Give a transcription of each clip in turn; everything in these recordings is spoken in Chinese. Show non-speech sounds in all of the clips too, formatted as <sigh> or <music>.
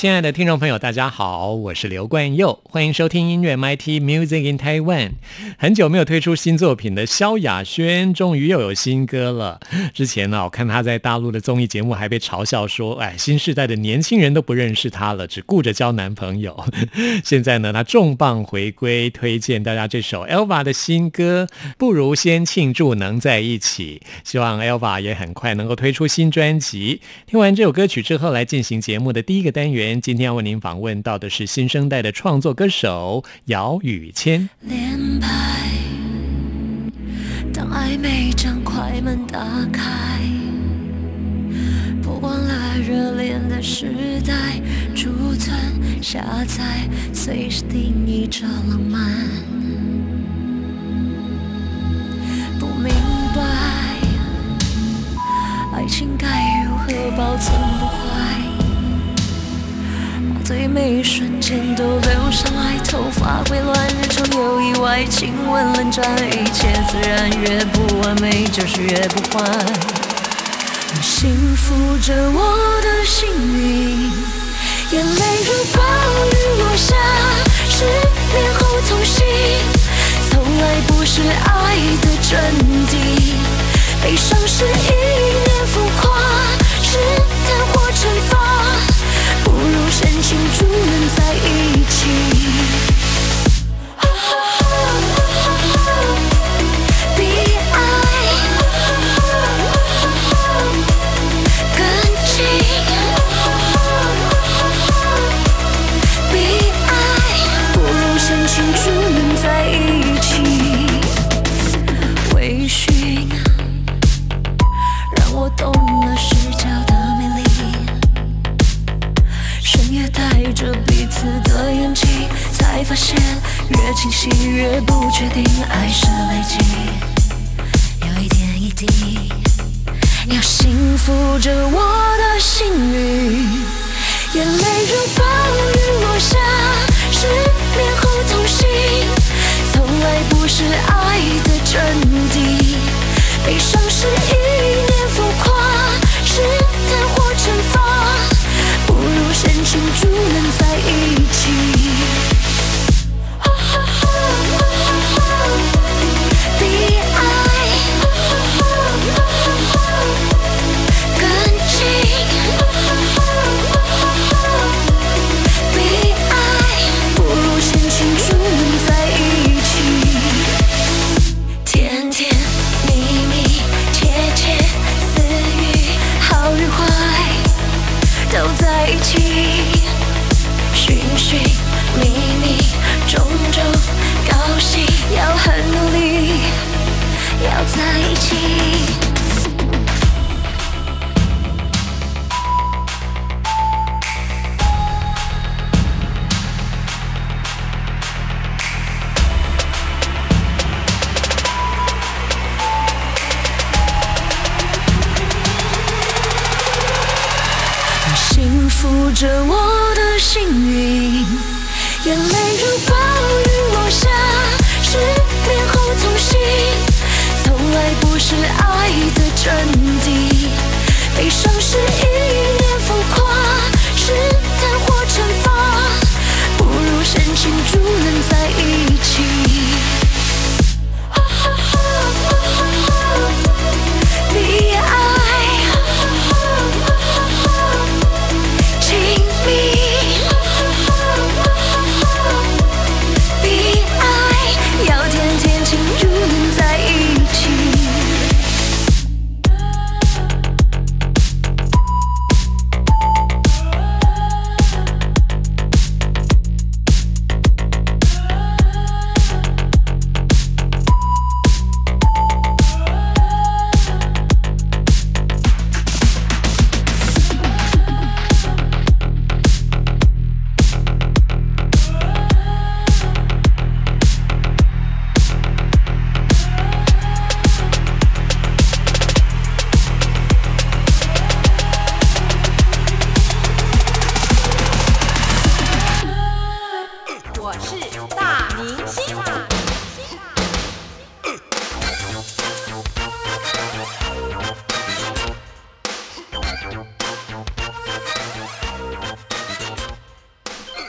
亲爱的听众朋友，大家好，我是刘冠佑，欢迎收听音乐 MIT Music in Taiwan。很久没有推出新作品的萧亚轩，终于又有新歌了。之前呢，我看他在大陆的综艺节目还被嘲笑说：“哎，新时代的年轻人都不认识他了，只顾着交男朋友。<laughs> ”现在呢，他重磅回归，推荐大家这首 Elva 的新歌，不如先庆祝能在一起。希望 Elva 也很快能够推出新专辑。听完这首歌曲之后，来进行节目的第一个单元。今天要为您访问到的是新生代的创作歌手姚宇谦。连拍，当暧昧将快门打开，曝光了热恋的时代，储存下载，随时定义着浪漫。不明白，爱情该如何保存不坏。最美瞬间都留下来，头发会乱，日常有意外，亲吻冷战，一切自然，越不完美就是越不坏。你幸福着我的幸运，眼泪如暴雨落下，失恋后痛心，从来不是爱的真谛，悲伤是一念浮夸，试探或惩罚。不如深情注定在一起。现越清晰越不确定，爱是累积，有一点一滴。要幸福着我的幸运，眼泪如暴雨落下，失眠后痛醒，从来不是爱的真谛。悲伤是一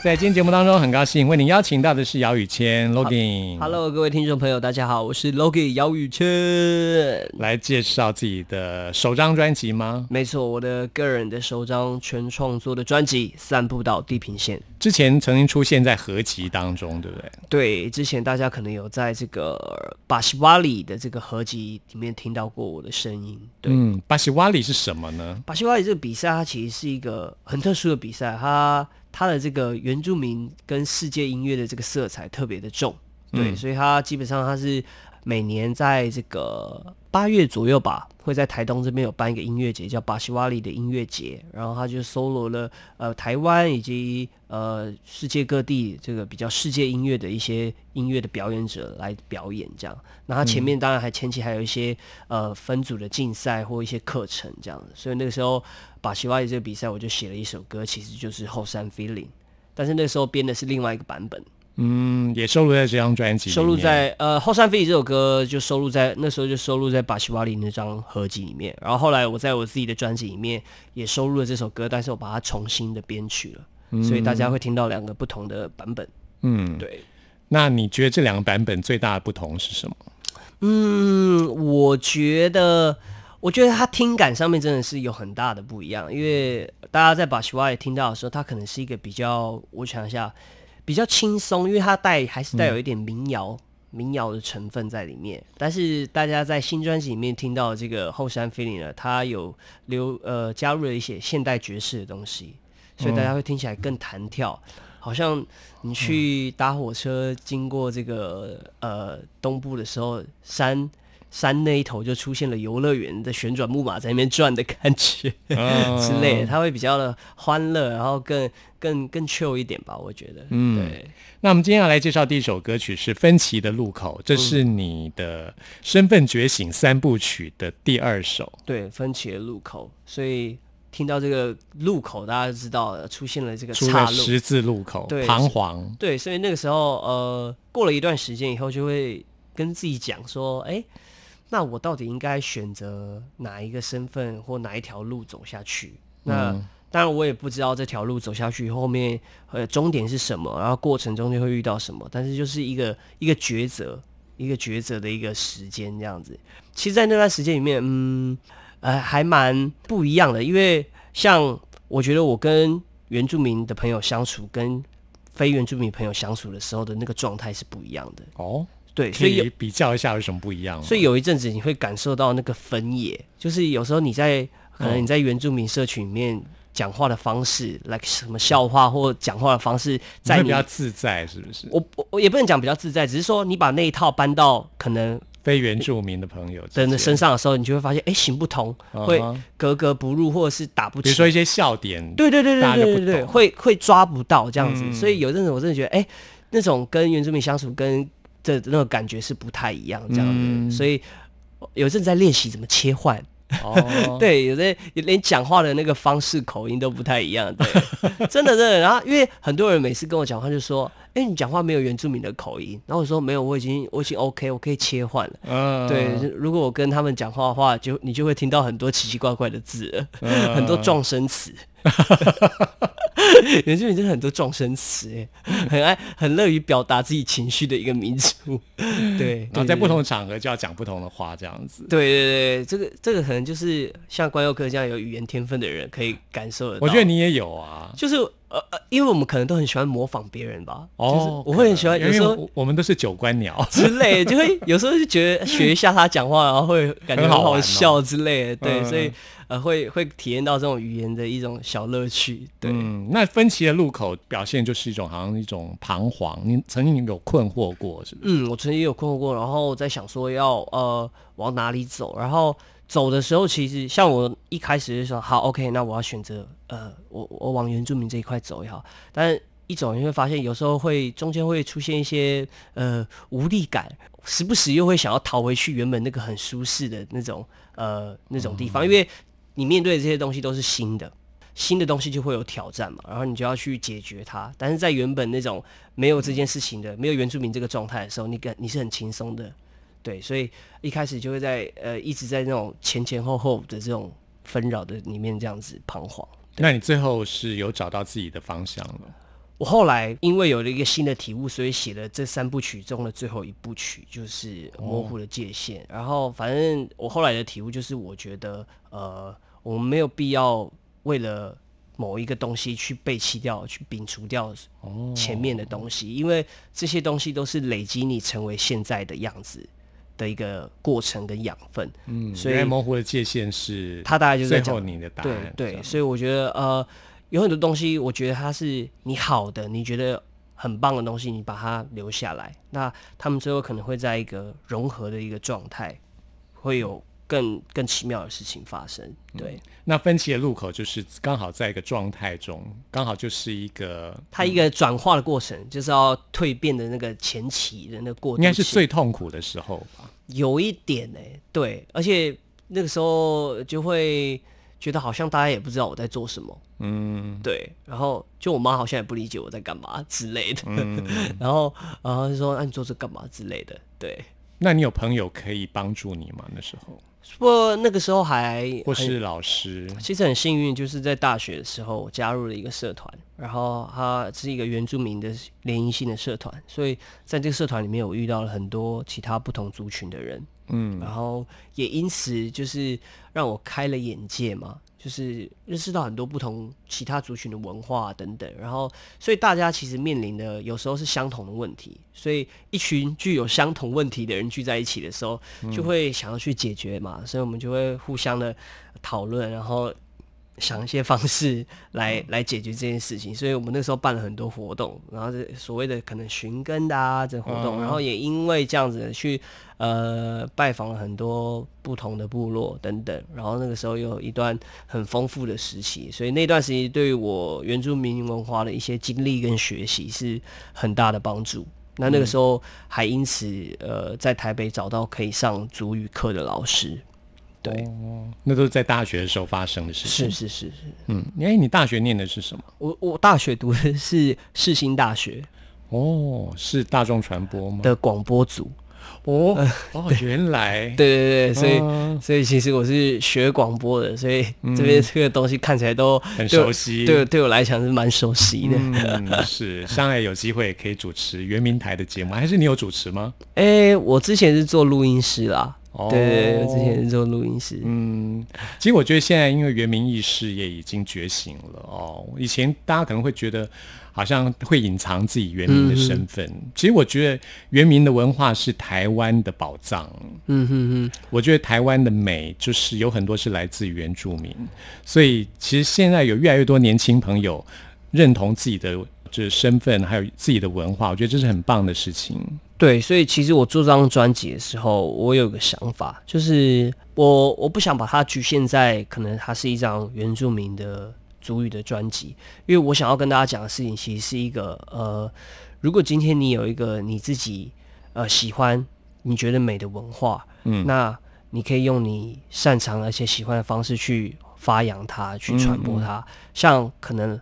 在今天节目当中，很高兴为您邀请到的是姚宇谦 Logan。Hello，各位听众朋友，大家好，我是 Logan 姚宇谦。来介绍自己的首张专辑吗？没错，我的个人的首张全创作的专辑《散步到地平线》。之前曾经出现在合集当中，对不对？对，之前大家可能有在这个巴西瓦里的这个合集里面听到过我的声音。对，嗯，巴西瓦里是什么呢？巴西瓦里这个比赛，它其实是一个很特殊的比赛，它它的这个原住民跟世界音乐的这个色彩特别的重，对，嗯。所以它基本上它是每年在这个八月左右吧，会在台东这边有办一个音乐节，叫巴西瓦里的音乐节，然后他就搜罗了呃台湾以及呃世界各地这个比较世界音乐的一些音乐的表演者来表演这样。那他前面当然还前期还有一些呃分组的竞赛或一些课程这样子，所以那个时候巴西瓦里这个比赛我就写了一首歌，其实就是后山 feeling，但是那时候编的是另外一个版本。嗯，也收录在这张专辑，收录在呃后山飞里这首歌就收录在那时候就收录在巴西瓦里那张合集里面，然后后来我在我自己的专辑里面也收录了这首歌，但是我把它重新的编曲了，所以大家会听到两个不同的版本。嗯，对，那你觉得这两个版本最大的不同是什么？嗯，我觉得。我觉得它听感上面真的是有很大的不一样，因为大家在巴西瓦里听到的时候，它可能是一个比较，我想一下，比较轻松，因为它带还是带有一点民谣、民谣的成分在里面。但是大家在新专辑里面听到的这个后山 feeling 呢，它有留呃加入了一些现代爵士的东西，所以大家会听起来更弹跳，好像你去搭火车经过这个呃东部的时候，山。山那一头就出现了游乐园的旋转木马在那边转的感觉、哦 <laughs> 之类的，它会比较的欢乐，然后更更更 chill 一点吧，我觉得。嗯对，那我们今天要来介绍第一首歌曲是《分歧的路口》，这是你的身份觉醒三部曲的第二首。对，分歧的路口，所以听到这个路口，大家就知道了出现了这个岔路。十字路口，对彷徨。对，所以那个时候，呃，过了一段时间以后，就会跟自己讲说，哎，那我到底应该选择哪一个身份或哪一条路走下去？那、嗯当然，我也不知道这条路走下去后面，呃，终点是什么，然后过程中间会遇到什么，但是就是一个一个抉择，一个抉择的一个时间这样子。其实，在那段时间里面，嗯，呃，还蛮不一样的，因为像我觉得我跟原住民的朋友相处，跟非原住民朋友相处的时候的那个状态是不一样的。哦，对，所以比较一下有什么不一样？所以有一阵子你会感受到那个分野，就是有时候你在可能你在原住民社群里面讲话的方式，like 什么笑话或讲话的方式，你在你比较自在，是不是？我我我也不能讲比较自在，只是说你把那一套搬到可能非原住民的朋友的身上的时候，你就会发现，哎，行不通，会格格不入，或者是打不起。比如说一些笑点，对对对对对对对，会会抓不到这样子，嗯所以有阵子我真的觉得，哎、那种跟原住民相处跟这那个感觉是不太一样这样子，嗯所以有阵在练习怎么切换。哦，<laughs> 对，有的连讲话的那个方式、口音都不太一样。对，真的真的。然后因为很多人每次跟我讲话就说：“哎、你讲话没有原住民的口音。”然后我说：“没有，我已经我已经 OK，我可以切换了。”嗯，对，如果我跟他们讲话的话，就你就会听到很多奇奇怪怪的字了，嗯很多撞声词。<laughs> 原住民真的很多撞声词，哎，很爱很乐于表达自己情绪的一个民族。<laughs> 对，然后在不同的场合就要讲不同的话，这样子。对对对，这个这个可能就是像关佑科这样有语言天分的人可以感受得到。我觉得你也有啊。就是呃呃，因为我们可能都很喜欢模仿别人吧。就是哦，我会很喜欢，有时候因为我我们都是九官鸟，之类，<laughs> 就会有时候就觉得学一下他讲话，然后会感觉很好好笑之类的。对，嗯所以呃会会体验到这种语言的一种小乐趣。对，嗯，那分歧的路口表现就是一种好像一种彷徨，你曾经有困惑过，是不是？嗯，我曾经有困惑过，然后在想说要呃往哪里走，然后走的时候，其实像我一开始就说好，OK，那我要选择呃我我往原住民这一块走也好，但是一走你会发现有时候会中间会出现一些呃无力感，时不时又会想要逃回去原本那个很舒适的那种呃那种地方，因为你面对的这些东西都是新的。新的东西就会有挑战嘛，然后你就要去解决它。但是在原本那种没有这件事情的、没有原住民这个状态的时候，你感你是很轻松的，对，所以一开始就会在呃一直在那种前前后后的这种纷扰的里面这样子彷徨。那你最后是有找到自己的方向了？我后来因为有了一个新的体悟，所以写了这三部曲中的最后一部曲，就是《模糊的界限》。然后，反正我后来的体悟就是，我觉得，呃，我们没有必要为了某一个东西去背弃掉、去摒除掉前面的东西，因为这些东西都是累积你成为现在的样子的一个过程跟养分。嗯，所以模糊的界限是他大概就是在讲最后你的答案。对对，所以我觉得呃，有很多东西，我觉得它是你好的，你觉得很棒的东西，你把它留下来，那他们最后可能会在一个融合的一个状态，会有更更奇妙的事情发生。对，那分歧的路口就是刚好在一个状态中，刚好就是一个它一个转化的过程，就是要蜕变的那个前期的那个过程，应该是最痛苦的时候吧。有一点呢、对，而且那个时候就会觉得好像大家也不知道我在做什么。嗯，对，然后就我妈好像也不理解我在干嘛之类的，嗯 <laughs> 然后然后就说：“那、你做这干嘛之类的。”对，那你有朋友可以帮助你吗？那时候，不过那个时候还很或是老师？其实很幸运，就是在大学的时候我加入了一个社团，然后它是一个原住民的联谊性的社团，所以在这个社团里面，我遇到了很多其他不同族群的人，嗯，然后也因此就是让我开了眼界嘛，就是认识到很多不同其他族群的文化等等，然后所以大家其实面临的有时候是相同的问题，所以一群具有相同问题的人聚在一起的时候，就会想要去解决嘛，所以我们就会互相的讨论，然后。想一些方式来来解决这件事情，所以我们那时候办了很多活动，然后这所谓的可能寻根的啊这活动，嗯。然后也因为这样子去呃拜访了很多不同的部落等等，然后那个时候有一段很丰富的时期，所以那段时期对于我原住民文化的一些经历跟学习是很大的帮助。那那个时候还因此呃在台北找到可以上主语课的老师，对，那都是在大学的时候发生的事情。是是是是，嗯，哎，你大学念的是什么？我我大学读的是世新大学哦，是大众传播吗？的广播组，哦哦，原来对对对，所以、嗯所以其实我是学广播的，所以这边这个东西看起来都很熟悉对对我来讲是蛮熟悉的。嗯，是，上来有机会可以主持圆明台的节目，还是你有主持吗？哎、我之前是做录音师啦，哦对之前是做录音师，嗯，其实我觉得现在因为原民意识也已经觉醒了哦。以前大家可能会觉得好像会隐藏自己原民的身份，其实我觉得原民的文化是台湾的宝藏。嗯哼哼，我觉得台湾的美就是有很多是来自于原住民，所以其实现在有越来越多年轻朋友认同自己的就是身份，还有自己的文化，我觉得这是很棒的事情。对，所以其实我做这张专辑的时候，我有个想法，就是我我不想把它局限在可能它是一张原住民的族语的专辑，因为我想要跟大家讲的事情，其实是一个呃，如果今天你有一个你自己呃喜欢、你觉得美的文化，嗯那你可以用你擅长而且喜欢的方式去发扬它，去传播它，像可能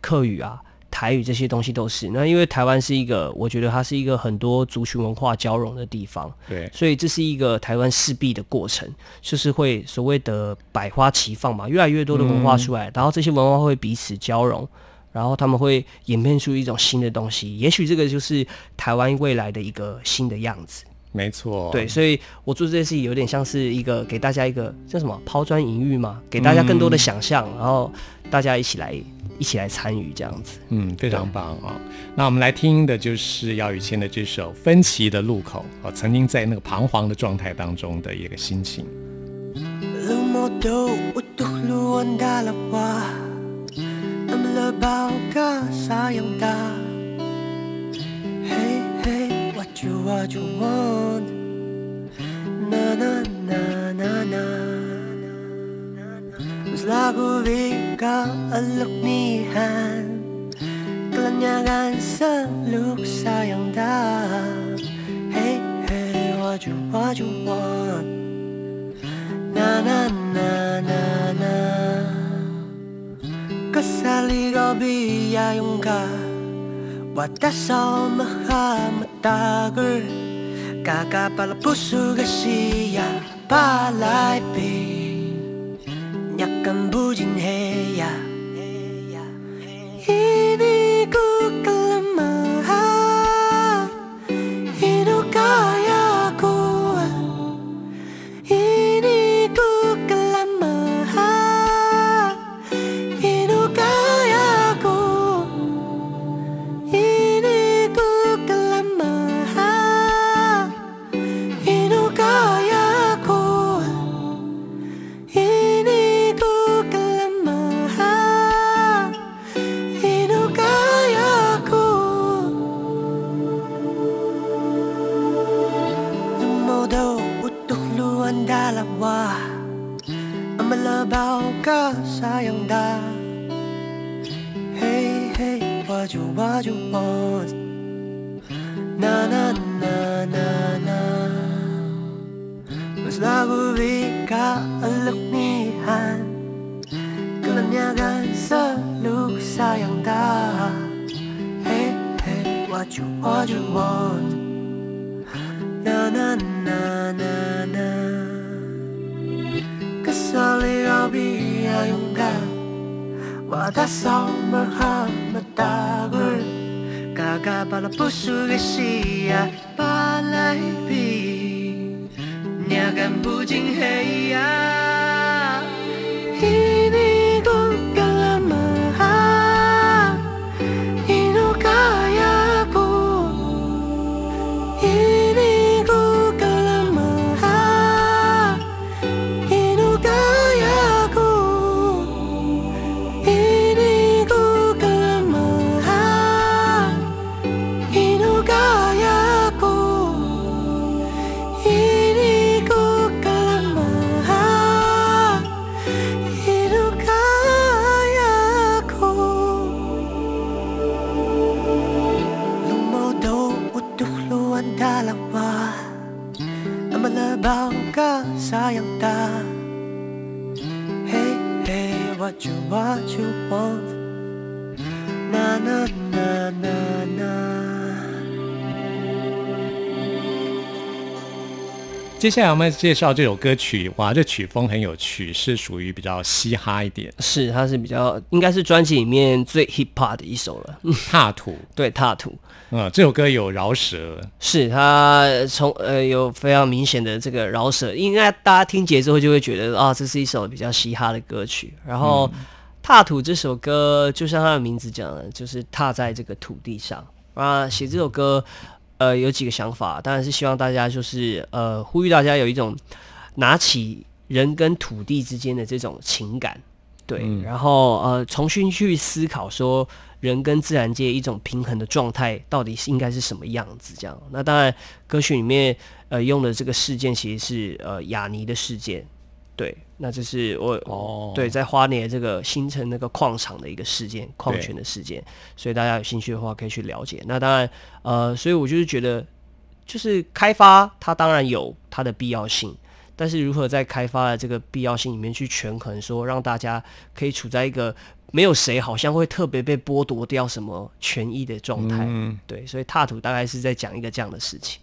客语啊。台语这些东西都是。那，因为台湾是一个，我觉得它是一个很多族群文化交融的地方，对，所以这是一个台湾势必的过程，就是会所谓的百花齐放嘛，越来越多的文化出来，然后这些文化会彼此交融，然后他们会演变出一种新的东西，也许这个就是台湾未来的一个新的样子。没错，对，所以我做这件事情有点像是一个给大家一个叫什么抛砖引玉嘛，给大家更多的想象，然后大家一起来一起来参与这样子。嗯，非常棒啊、那我们来听的就是姚宇谦的这首《分歧的路口》啊，曾经在那个彷徨的状态当中的一个心情。What you, what you want Na, na, na, na, na Mas lago ka aloknihan Kelanyagan sa luksayang da Hey, hey, what you, what you want na na na na na biyayong ka Wadasa mahamatagal Kakapalapuso ka siya Palay pi Nyakan bujin heya Ini ku kelemahan what you, want Na, na, na, na, na Mas lagu ka aluknihan Kelanyagan selalu sayang dah Hey, hey, what you, what you want Na, na, na, na, na Kesali Rabbi ayung dah Wadasau berhamatagur Kakapala puso siya palay pi Niagan bujing heya Ini 接下来我们介绍这首歌曲，哇，这曲风很有趣，是属于比较嘻哈一点，是，它是比较应该是专辑里面最 hip hop 的一首了。嗯踏土。<laughs> 对，踏土嗯，这首歌有饶舌，是它从呃有非常明显的这个饶舌，应该大家听节奏就会觉得啊，这是一首比较嘻哈的歌曲。然后，踏土这首歌就像它的名字讲的，就是踏在这个土地上啊。写这首歌，呃，有几个想法，当然是希望大家就是呃呼吁大家有一种拿起人跟土地之间的这种情感，对，然后呃重新去思考说人跟自然界一种平衡的状态到底是应该是什么样子，这样。那当然歌曲里面呃用的这个事件其实是呃雅尼的事件，对，那这是我哦对在花莲这个新城那个矿场的一个事件，矿权的事件，所以大家有兴趣的话可以去了解。那当然呃，所以我就是觉得就是开发它当然有它的必要性。但是如何在开发的这个必要性里面去权衡，说让大家可以处在一个没有谁好像会特别被剥夺掉什么权益的状态，嗯对，所以踏土大概是在讲一个这样的事情。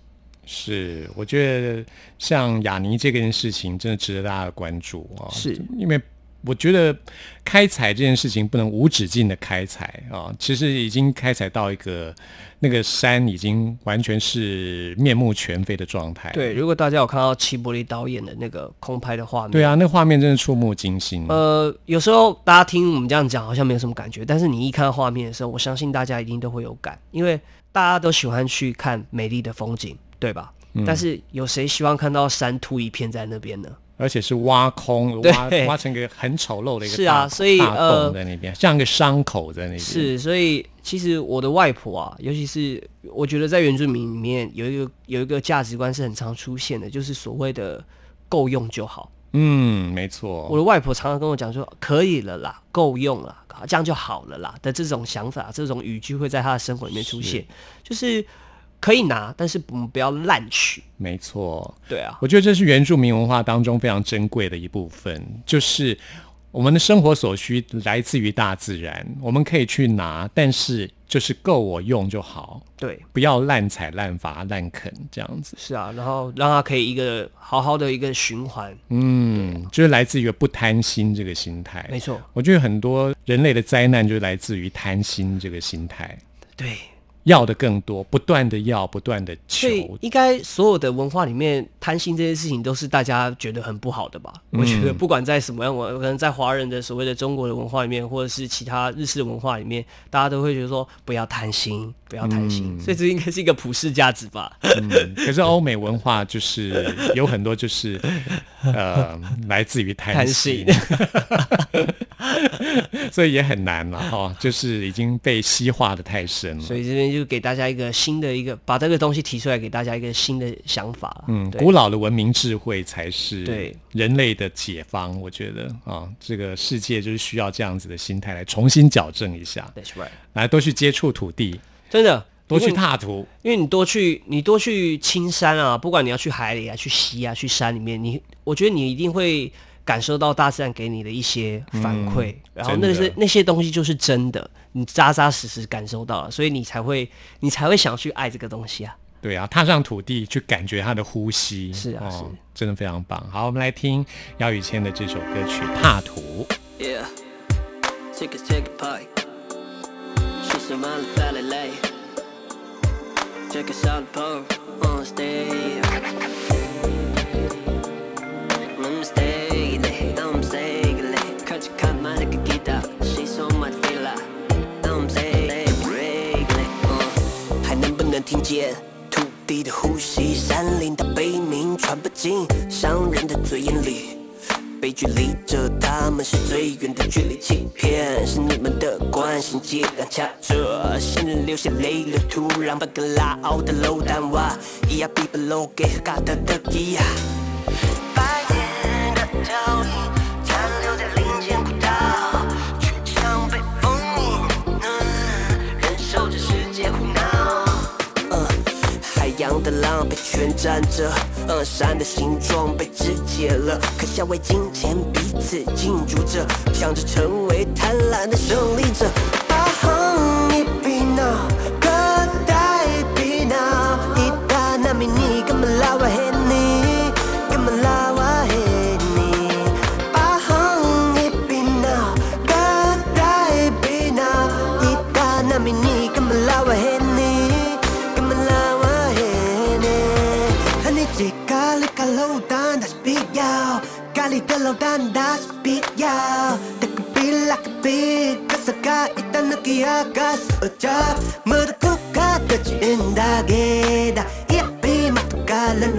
是，我觉得像雅尼这件事情真的值得大家的关注啊、是因为我觉得开采这件事情不能无止境的开采啊、其实已经开采到一个那个山已经完全是面目全非的状态。对，如果大家有看到齐柏林导演的那个空拍的画面，对啊，那画面真的触目惊心。呃，有时候大家听我们这样讲好像没有什么感觉，但是你一看到画面的时候，我相信大家一定都会有感，因为大家都喜欢去看美丽的风景，对吧？嗯但是有谁希望看到山秃一片在那边呢？而且是挖空，挖挖成一个很丑陋的一个是啊所以呃洞在那边，像一个伤口在那边。是，所以其实我的外婆啊，尤其是我觉得在原住民里面有一个有一个价值观是很常出现的，就是所谓的够用就好。嗯，没错。我的外婆常常跟我讲说，可以了啦，够用了，这样就好了啦的这种想法，这种语句会在她的生活里面出现，就是可以拿，但是我们不要滥取。没错，对啊，我觉得这是原住民文化当中非常珍贵的一部分，就是我们的生活所需来自于大自然，我们可以去拿，但是就是够我用就好，对，不要滥采滥伐滥垦这样子。是啊，然后让它可以一个好好的一个循环，嗯，就是来自于不贪心这个心态。没错，我觉得很多人类的灾难就来自于贪心这个心态，对。要的更多，不断的要，不断的求所。以应该所有的文化里面，贪心这些事情都是大家觉得很不好的吧？我觉得不管在什么样文，可能在华人的所谓的中国的文化里面，或者是其他日式文化里面，大家都会觉得说不要贪心，不要贪心。所以这应该是一个普世价值吧？嗯，<laughs> 可是欧美文化就是有很多就是呃来自于贪心，<laughs> <laughs> 所以也很难了哈、就是已经被西化的太深了。所以这边就给大家一个新的一个，把这个东西提出来，给大家一个新的想法。嗯，古老的文明智慧才是对人类的解放。我觉得啊，这个世界就是需要这样子的心态来重新矫正一下，That's right，来多去接触土地，真的多去踏土。因为你多去，你多去青山啊，不管你要去海里啊、去溪啊、去山里面，你我觉得你一定会感受到大自然给你的一些反馈，然后那真的是那些东西就是真的，你扎扎实实感受到了，所以你才会你才会想去爱这个东西啊。对啊，踏上土地去感觉它的呼吸，是啊是真的非常棒。好，我们来听姚宇谦的这首歌曲《踏土》。Yeah, take a take. She's man on stage. 听见土地的呼吸？山林的悲鸣传不进商人的嘴眼里。被距离着他们是最远的距离，欺骗是你们的关心，剂量卡着，新人流下泪流，突然把格拉奥的楼淡瓦，咿呀比不楼给嘎的的咿呀。白天的倒影全站着，嗯，山的形状被肢解了，可笑为金钱彼此竞逐着，想着成为贪婪的胜利者。咖喱的卤蛋它是必要。那个比那个比，可是卡一旦那个呀，可是我家，没得苦卡的只因打给的，也比马图卡冷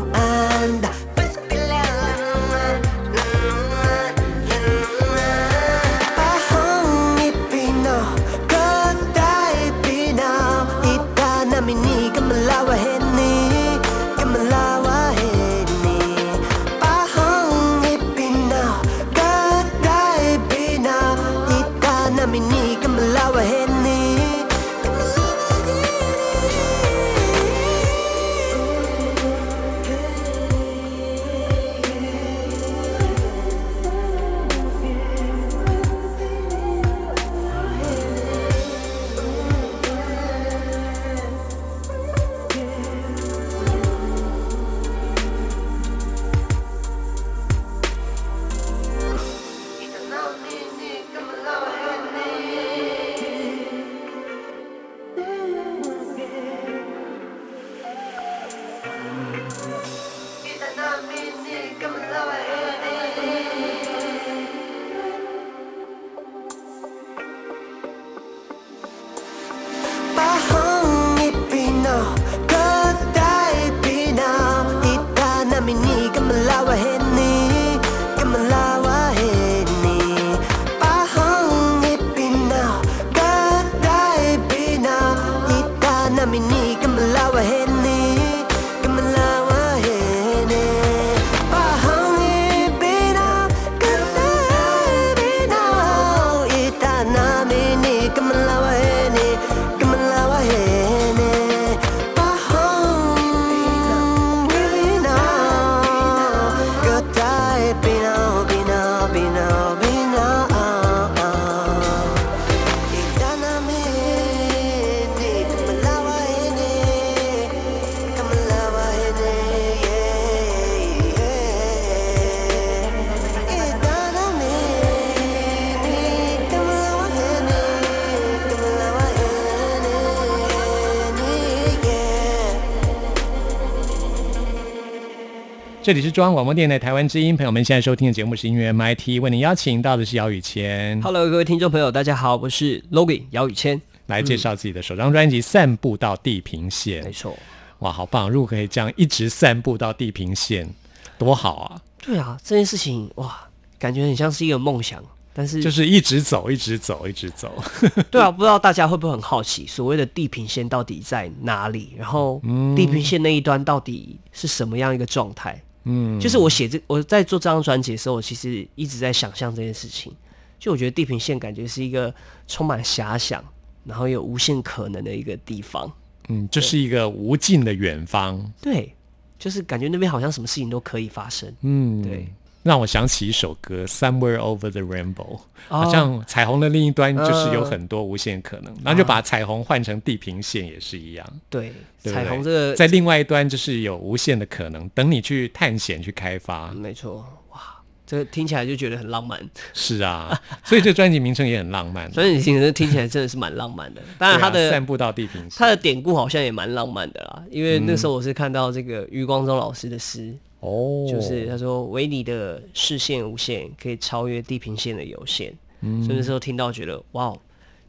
这里是中央广播电台台湾之音，朋友们现在收听的节目是音乐 MIT，为您邀请到的是姚宇谦 Hello，各位听众朋友，大家好，我是 Logan 姚宇谦。来介绍自己的首张专辑《散步到地平线没》。错，哇，好棒！如果可以这样一直散步到地平线，多好啊！对啊，这件事情哇，感觉很像是一个梦想，但是就是一直走，一直走，一直走。<laughs> 对啊，不知道大家会不会很好奇，所谓的地平线到底在哪里？然后地平线那一端到底是什么样一个状态？嗯，就是我写这我在做这张专辑的时候，我其实一直在想象这件事情。就我觉得地平线感觉是一个充满遐想，然后有无限可能的一个地方。嗯，就是一个无尽的远方。对，就是感觉那边好像什么事情都可以发生。嗯，对，让我想起一首歌《Somewhere Over the Rainbow》，哦好像彩虹的另一端就是有很多无限可能，然后就把彩虹换成地平线也是一样。对，彩虹这个在另外一端就是有无限的可能，等你去探险去开发。没错，哇，这个听起来就觉得很浪漫。是啊，所以这专辑名称也很浪漫。所以你听这听起来真的是蛮浪漫的。当然，它的、散步到地平线，它的典故好像也蛮浪漫的啦，因为那时候我是看到这个余光中老师的诗，哦，就是他说“唯你的视线无限，可以超越地平线的有限”。嗯所以那时候听到觉得哇，哦，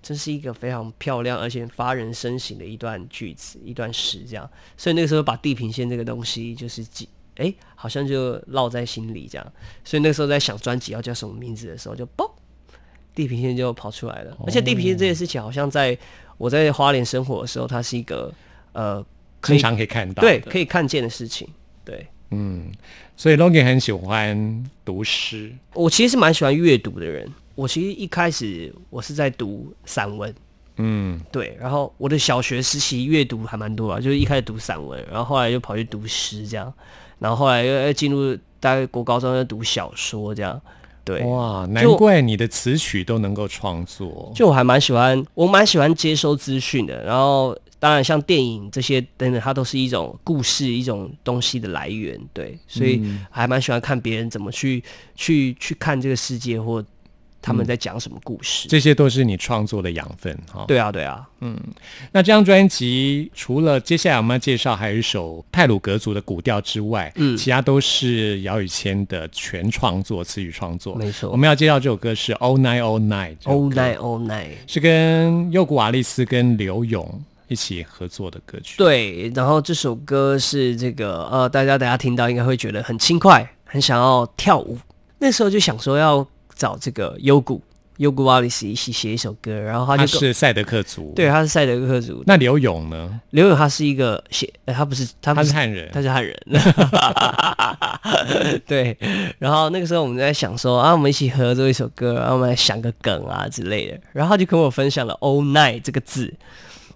这是一个非常漂亮而且发人深省的一段句子，一段诗这样。所以那个时候把地平线这个东西就是记，哎，好像就烙在心里这样。所以那时候在想专辑要叫什么名字的时候，就嘣，地平线就跑出来了。而且地平线这件事情，好像在我在花莲生活的时候，它是一个呃，经常可以看到。对可以看见的事情。对嗯，所以 Logan 很喜欢读诗。我其实是蛮喜欢阅读的人。我其实一开始我是在读散文，嗯，对，然后我的小学时期阅读还蛮多啊，就是一开始读散文，然后后来又跑去读诗这样，然后后来又又进入大概国高中又读小说这样，对，哇，难怪你的词曲都能够创作。就我还蛮喜欢，我蛮喜欢接收资讯的。然后当然像电影这些等等，它都是一种故事、一种东西的来源，对，所以还蛮喜欢看别人怎么去去去看这个世界，或他们在讲什么故事。这些都是你创作的养分哈。对啊，对啊，嗯那这张专辑除了接下来我们要介绍还有一首泰鲁格族的古调之外，嗯其他都是姚宇谦的全创作词语创作。没错我们要介绍这首歌是《All Night All Night》All night, all night。是跟佑古瓦利斯跟刘勇一起合作的歌曲。对，然后这首歌是这个呃，大家等下听到应该会觉得很轻快，很想要跳舞。那时候就想说要找这个优古优古瓦里斯一起写一首歌，然后他他就跟是赛德克族。对，，他是赛德克族。那刘勇呢？刘勇他是一个写，呃他不是他不他是汉人他是汉人。<laughs> 对，然后那个时候我们在想说啊，我们一起合作一首歌，然后我们来想个梗啊之类的。然后他就跟我分享了 “all night” 这个字，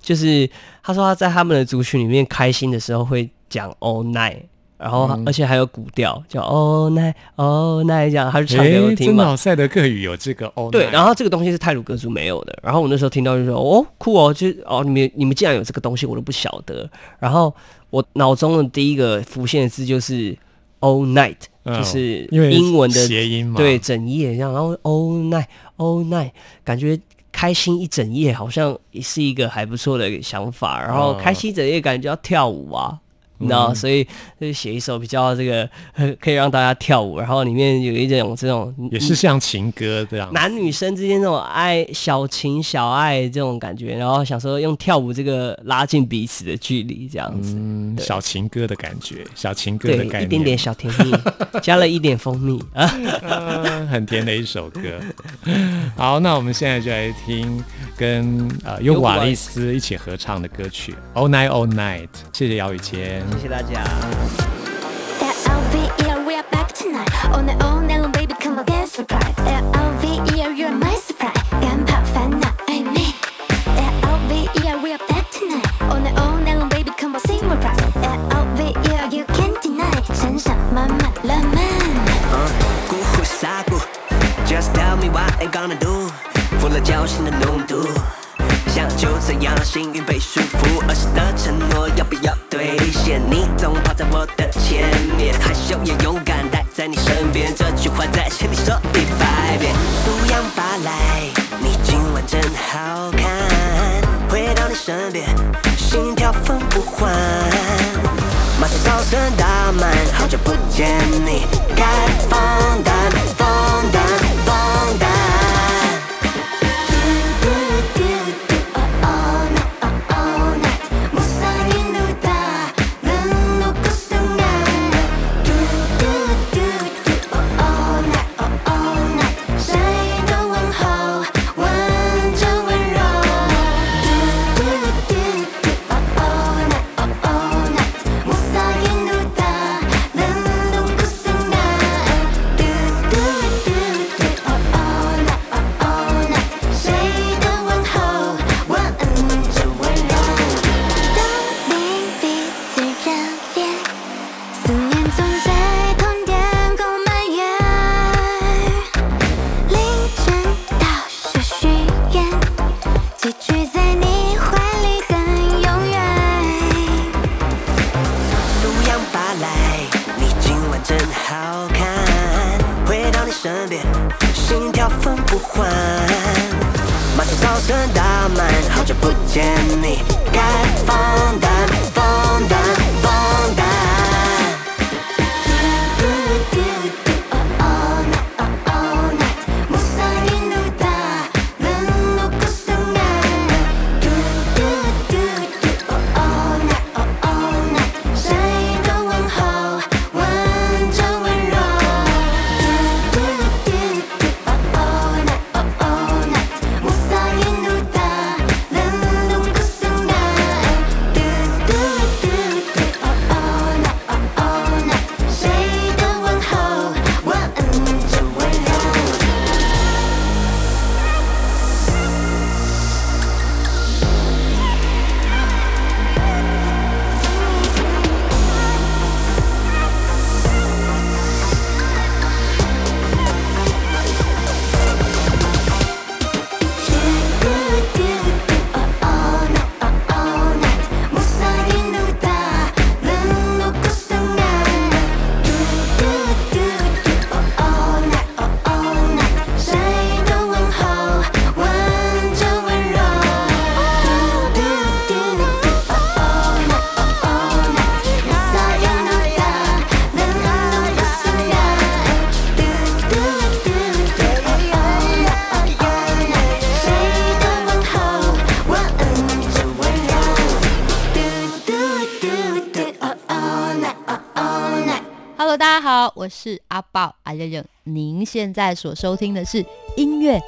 就是他说他在他们的族群里面开心的时候会讲 “all night”。然后，而且还有古调，叫 all night all night 这样，他就唱给我听嘛。诶真的哦，赛德克语有这个 All 对，Night 然后这个东西是泰鲁格族没有的。然后我那时候听到就说：“哦，酷哦，就是哦，你们你们竟然有这个东西，我都不晓得。”然后我脑中的第一个浮现的字就是 “all night”，、嗯就是英文的谐音嘛对，整夜这样。然后 “all night all night”，感觉开心一整夜，好像也是一个还不错的想法。然后嗯开心一整夜，感觉要跳舞啊。你知道，所以就写一首比较这个呃 <laughs> 可以让大家跳舞，然后里面有一种这种也是像情歌这样。男女生之间这种爱小情小爱这种感觉，然后想说用跳舞这个拉近彼此的距离，这样子，嗯，小情歌的感觉，小情歌的感觉，一点点小甜蜜，加了一点蜂蜜啊。<laughs> 嗯很甜的一首歌。好，那我们现在就来听跟呃尤瓦利斯一起合唱的歌曲《All Night All Night》。谢谢姚宇谦。谢谢大家。LV, yeah, we are back tonight. On the own, now baby, come on, get surprised. LV, yeah, you're my surprise. 干怕烦恼爱美。LV, yeah, we are back tonight. On the own, now baby, come on, sing my price. LV, yeah, you can't deny. 身上满满浪漫。孤户峡谷，Just tell me what I gonna do，服了侥幸的浓度，想就这样幸运被束缚，儿时的承诺要不要兑现？你总跑在我的前面，害羞也勇敢待在你身边，这句话在心里说一百遍。素养发来，你今晚真好看，回到你身边，心跳分不缓。马上上升大满，好久不见你，该，放胆，现在所收听的是音乐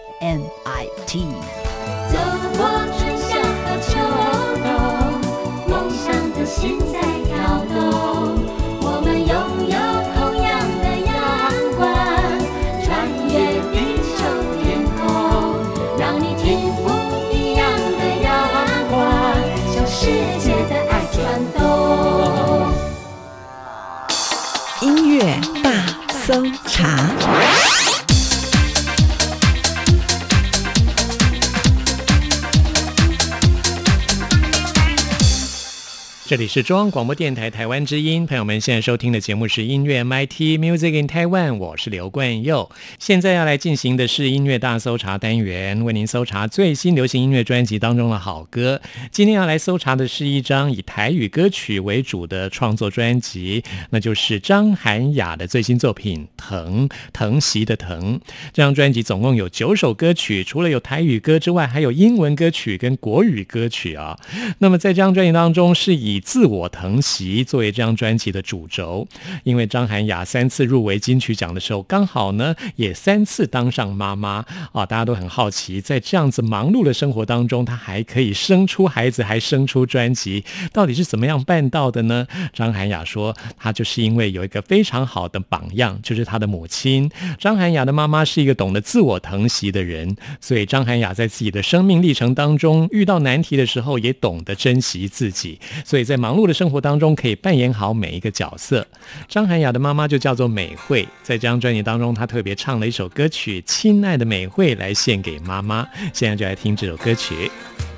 这里是中央广播电台台湾之音，朋友们现在收听的节目是音乐 MIT Music in Taiwan，我是刘冠佑。现在要来进行的是音乐大搜查单元，为您搜查最新流行音乐专辑当中的好歌。今天要来搜查的是一张以台语歌曲为主的创作专辑，那就是张涵雅的最新作品《藤藤席的藤》。这张专辑总共有九首歌曲，除了有台语歌之外，还有英文歌曲跟国语歌曲啊。那么在这张专辑当中，是以自我疼惜作为这张专辑的主轴。因为张涵雅三次入围金曲奖的时候，刚好呢也三次当上妈妈啊，大家都很好奇，在这样子忙碌的生活当中，她还可以生出孩子，还生出专辑，到底是怎么样办到的呢？张涵雅说，她就是因为有一个非常好的榜样，就是她的母亲。张涵雅的妈妈是一个懂得自我疼惜的人，所以张涵雅在自己的生命历程当中遇到难题的时候，也懂得珍惜自己，所以在在忙碌的生活当中可以扮演好每一个角色。张涵雅的妈妈就叫做美惠，在这张专辑当中，她特别唱了一首歌曲《亲爱的美惠》来献给妈妈。现在就来听这首歌曲。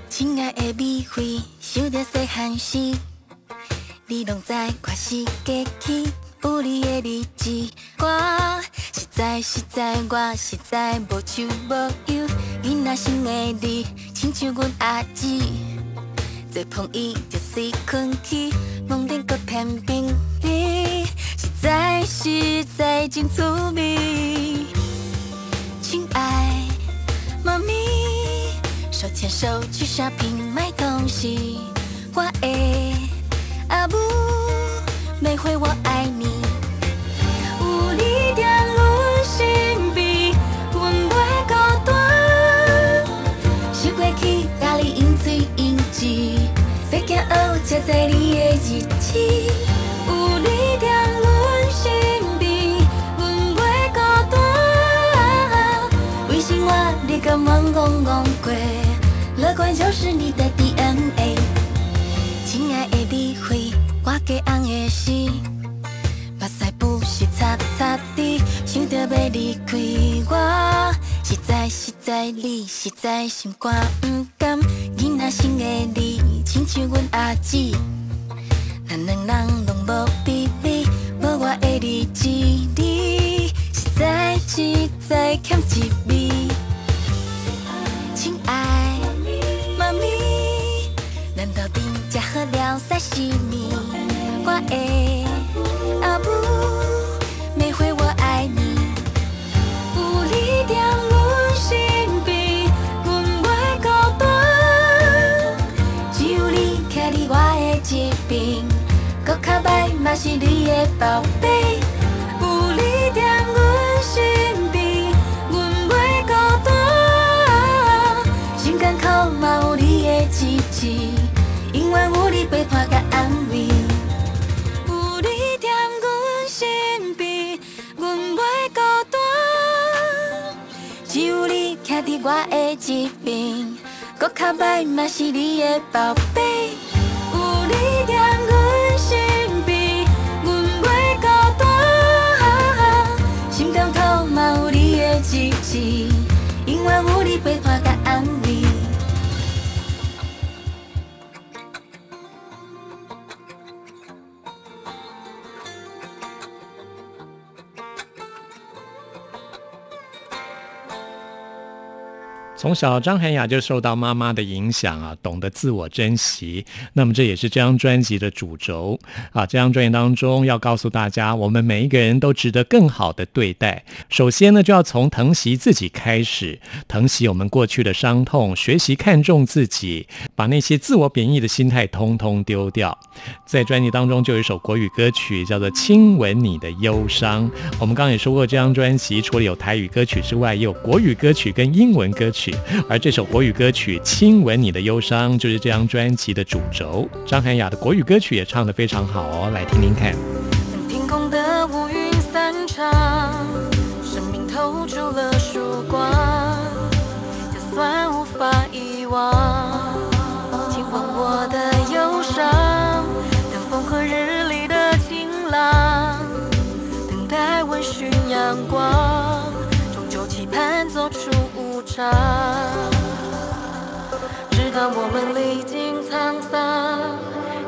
亲爱的美惠，想着细汉时，你拢知我是过去有你的日子。我实在实在，我实在无手无脚，囡仔生的你，亲像阮阿姊。最碰伊就随困去，梦顶搁偏偏你，实在实在真趣味。亲爱妈咪，手牵手去 shopping 买东西，我的阿母，每回我爱你。活你敢懵懵懵过，乐观就是你的 DNA。亲爱的你会，我加红的心。目屎不是擦擦的，想着要离开我，实在实在你实在心肝不甘，囡仔生的你，亲像阮阿姊，咱两人拢无比比，无我的日子，你实在实在欠一味。了沙西米？我的阿母，每回我爱你。有你在阮身边，阮袂孤单。只有你徛伫我的一边，搁较歹嘛是你的宝贝。有你在阮身边，阮袂孤单。心肝口嘛有你的支持，永远有你陪伴我的一边，搁较歹嘛是你的宝贝。有你在阮身边，阮袂孤单。心中头嘛有你的支持，永远有你陪伴甲安慰。从小，张涵雅就受到妈妈的影响啊，懂得自我珍惜。那么这也是这张专辑的主轴啊。这张专辑当中要告诉大家，我们每一个人都值得更好的对待。首先呢，就要从疼惜自己开始，疼惜我们过去的伤痛，学习看重自己，把那些自我贬义的心态通通丢掉。在专辑当中就有一首国语歌曲叫做《亲吻你的忧伤》。我们刚刚也说过，这张专辑除了有台语歌曲之外，也有国语歌曲跟英文歌曲。而这首国语歌曲《亲吻你的忧伤》就是这张专辑的主轴。张涵雅的国语歌曲也唱得非常好哦，来听听看。天空的乌云散场，生命透出了曙光，就算无法遗忘，亲吻我的忧伤，等风和日丽的晴朗，等待温煦阳光，上。直到我们历经沧桑，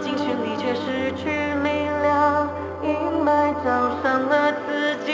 精神里却失去力量，阴霾照上了自己，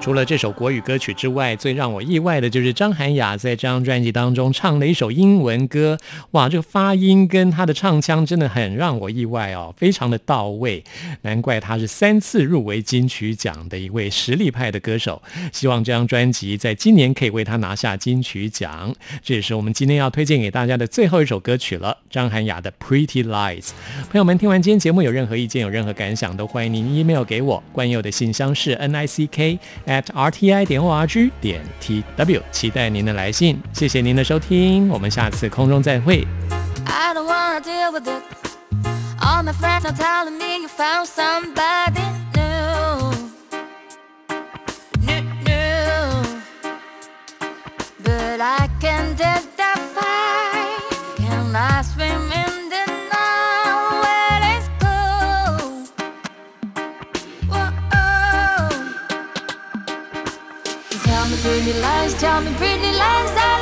除了这首国语歌曲之外，最让我意外的就是张涵雅在这张专辑当中唱了一首英文歌。哇，这个发音跟她的唱腔真的很让我意外哦，非常的到位。难怪她是三次入围金曲奖的一位实力派的歌手。希望这张专辑在今年可以为她拿下金曲奖。这也是我们今天要推荐给大家的最后一首歌曲了，张涵雅的《Pretty Lies》。朋友们，听完今天节目有任何意见、有任何感想，都欢迎您 email 给我。关佑的信箱是 n i c k at r t i 点 o r g 点 t w，期待您的来信。谢谢您的收听，我们下次空中再会。But I can lies, tell me pretty lies. I